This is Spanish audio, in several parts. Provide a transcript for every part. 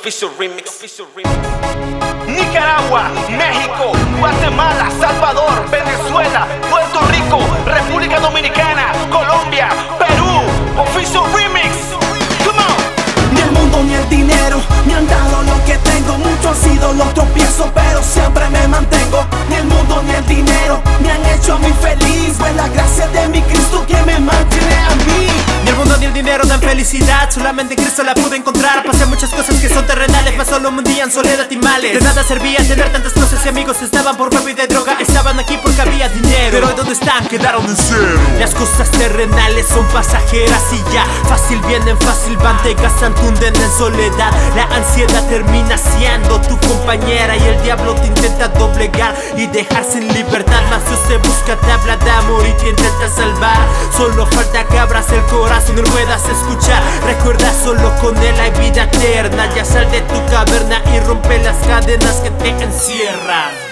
official remix. Nicaragua, México, Guatemala, Salvador, Venezuela, Puerto Rico, República Dominicana, Colombia, Perú, official remix. Come on. Ni el mundo ni el dinero me han dado lo que tengo. Mucho han sido los tropiezos, pero siempre me mantengo. Ni el mundo ni el dinero me han hecho a mí feliz. Fue la gracia de mi Cristo que me mantiene a mí. Ni el mundo ni el dinero dan felicidad, solamente en Cristo la pude encontrar. Pasé muchas cosas que son terrenales, solo un día en soledad y males. De nada servía tener tantas cosas y amigos estaban por huevo y de droga. Estaban aquí porque había dinero, pero ¿dónde están? Quedaron en cero. Las cosas terrenales son pasajeras y ya fácil vienen, fácil van, te gastan, tunden en soledad. La ansiedad termina siendo tu compañera y el diablo te intenta doblegar y dejar sin libertad. Dios se busca, te habla de amor y te intenta salvar. Solo falta que abras el corazón y puedas escuchar. Recuerda, solo con él hay vida eterna. Ya sal de tu caverna y rompe las cadenas que te encierran.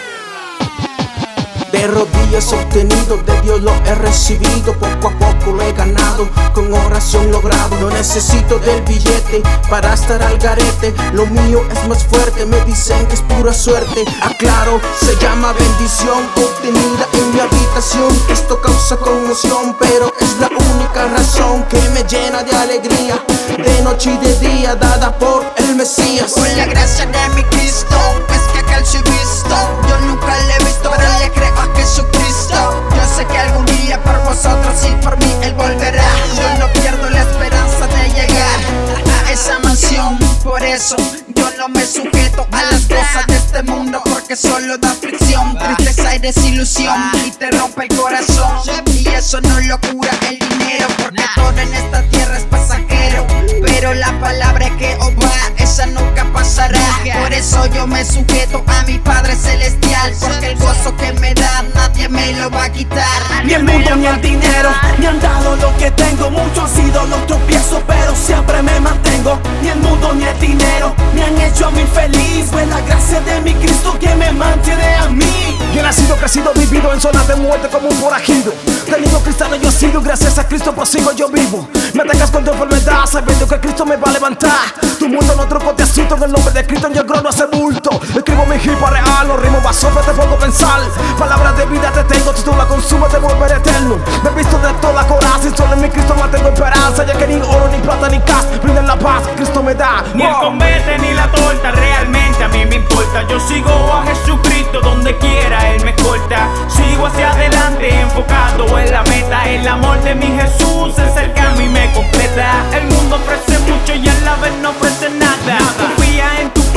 De rodillas obtenido, de Dios lo he recibido, poco a poco lo he ganado, con oración logrado. No necesito del billete para estar al garete, lo mío es más fuerte, me dicen que es pura suerte. Aclaro, se llama bendición obtenida en mi habitación. Esto causa conmoción, pero es la única razón que me llena de alegría, de noche y de día, dada por el Mesías. Con la gracia de mi Cristo, es que acá soy visto. Yo nunca le Jesucristo. Yo sé que algún día por vosotros y por mí Él volverá. Yo no pierdo la esperanza de llegar a esa mansión. Por eso yo no me sujeto a las cosas de este mundo, porque solo da aflicción, tristeza y desilusión. Y te rompe el corazón. Y eso no lo cura el dinero, porque todo en esta tierra es pasajero. Pero la palabra que va, esa nunca pasará. Por eso yo me sujeto a mi Porque el gozo que me da nadie me lo va a quitar. Ni el mundo ni el dinero me han dado lo que tengo. Muchos han sido los tropiezos, pero siempre me mantengo. Ni el mundo ni el dinero me han hecho a mí feliz. Fue la gracia de mi Cristo que me mantiene a mí. Yo he nacido, crecido, vivido en zonas de muerte como un forajido. Tenido cristiano yo he sido, gracias a Cristo prosigo yo vivo. Me atacas con tu enfermedad, sabiendo que Cristo me va a levantar. Tu mundo no truco te asunto, en el nombre de Cristo en el grono hace bulto. Escribo mi hipa basofes te pongo a pensar. Palabras de vida te tengo, si tú la consumes te volveré eterno. Me he visto de toda coraza y solo en mi Cristo mantengo esperanza. Ya que ni oro, ni plata, ni cash, brinden la paz que Cristo me da. Ni el convete ni la torta, realmente a mí me importa. Yo sigo a Jesucristo donde quiera, Él me escolta. Sigo hacia adelante, enfocado en la meta. El amor de mi Jesús es el que a mí me completa. El mundo ofrece mucho y a la vez no ofrece nada. Confía en tu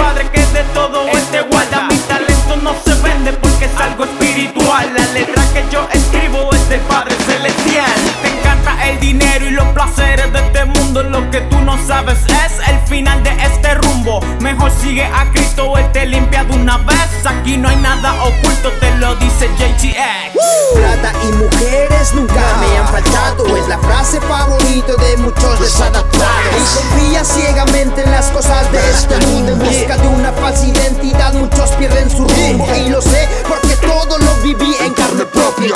De una vez. Aquí no hay nada oculto, te lo dice JTX. Plata y mujeres nunca me han faltado Es la frase favorita de muchos desadaptados Y confía ciegamente en las cosas de este mundo En busca de una falsa identidad muchos pierden su rumbo Y lo sé porque todo lo viví en carne propia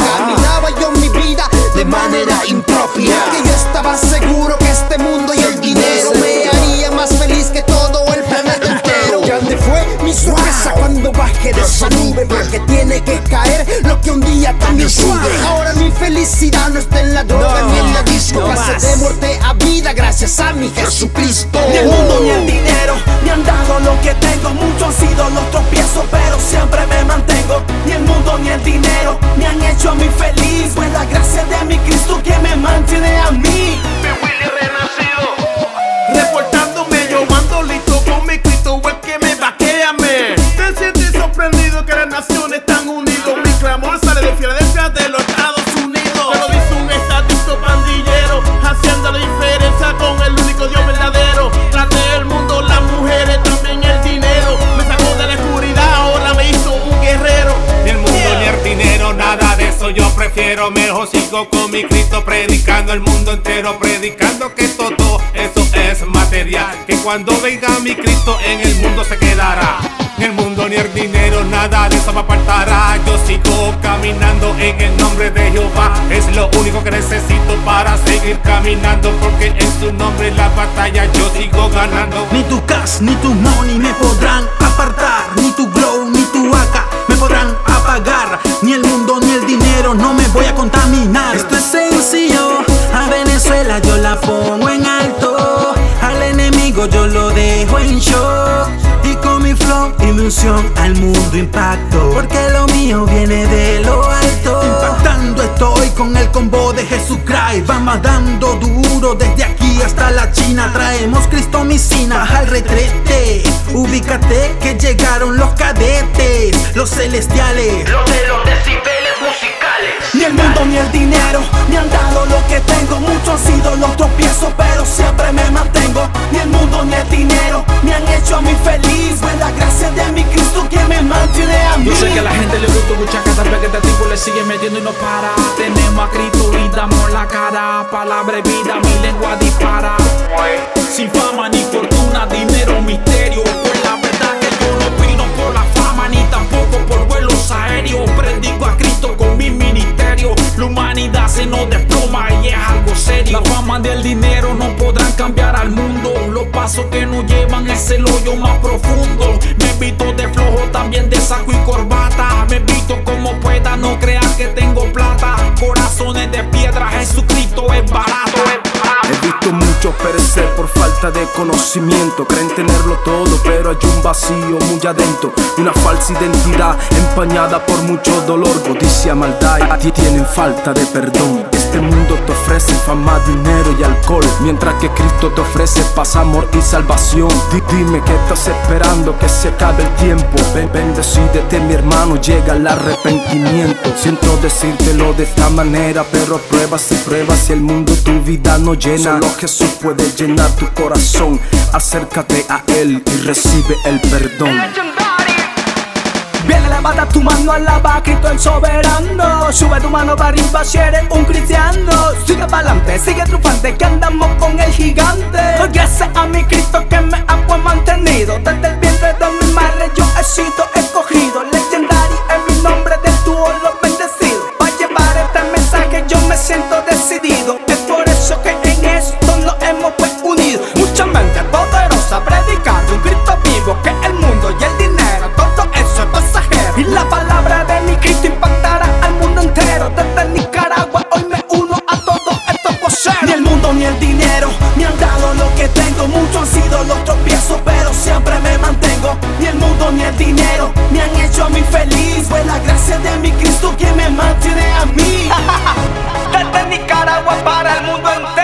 caer lo que un día también sube. Ahora mi felicidad no está en la droga ni en la disco. No de muerte a vida gracias a mi Jesucristo. Ni el mundo ni el dinero me han dado lo que tengo. Muchos han sido los tropiezos, pero siempre me mantengo. Ni el mundo ni el dinero me han hecho mejor sigo con mi Cristo predicando el mundo entero, predicando que todo eso es material. Que cuando venga mi Cristo en el mundo se quedará. Ni el mundo ni el dinero, nada de eso me apartará. Yo sigo caminando en el nombre de Jehová. Es lo único que necesito para seguir caminando. Porque en su nombre la batalla yo sigo ganando. Ni tu cash ni tu money me podrán apartar, ni tu glow ni tu AK me podrán apagar, ni el mundo ni el dinero no me voy a contaminar. Esto es sencillo, a Venezuela yo la pongo en alto, al enemigo yo lo dejo en shock. Mi flow unción al mundo impacto, porque lo mío viene de lo alto. Impactando estoy con el combo de Jesucristo, vamos dando duro desde aquí hasta la China. Traemos Cristo baja el retrete, ubícate que llegaron los cadetes, los celestiales. Los de los decibeles musicales. Ni el mundo ni el dinero me han dado lo que tengo. Muchos han sido los tropiezos, pero siempre me mantengo. Ni el mundo ni el dinero me han hecho y no para. Tenemos a Cristo y damos la cara. Palabra y vida, mi lengua dispara. Sin fama ni fortuna, dinero, misterio. Pues la verdad que yo no opino por la fama ni tampoco por vuelos aéreos. Predico a Cristo con mi ministerio. La humanidad se nos desploma y es algo serio. La fama del dinero no podrán cambiar al mundo. Los pasos que nos llevan es el hoyo más profundo. Me visto de flojo, también de saco como no creas que tengo plata. Corazones de piedra, Jesucristo es barato. He visto muchos perecer por falta de conocimiento. Creen tenerlo todo, pero hay un vacío muy adentro. Una falsa identidad empañada por mucho dolor. Codicia, maldad y tienen falta de perdón. Este mundo te ofrece fama, dinero y alcohol. Mientras que Cristo te ofrece paz, amor y salvación. Di- dime que estás esperando que se acabe el tiempo. Ven, ven, decídete, mi hermano, llega el arrepentimiento. Siento decírtelo de esta manera, pero pruebas y pruebas y el mundo tu vida no llena. Solo Jesús puede llenar tu corazón. Acércate a Él y recibe el perdón. Viene, levanta tu mano, alaba a Cristo el soberano. Sube tu mano para arriba si eres un cristiano. Sigue para adelante, sigue triunfante, que andamos con el gigante. Gracias a mi Cristo que me ha pues mantenido. Desde el vientre de mi madre yo he sido escogido. Ni el mundo ni el dinero me han dado lo que tengo. Muchos han sido los tropiezos, pero siempre me mantengo. Ni el mundo ni el dinero me han hecho a mí feliz. Fue la gracia de mi Cristo que me mantiene a mí. Desde Nicaragua para el mundo entero.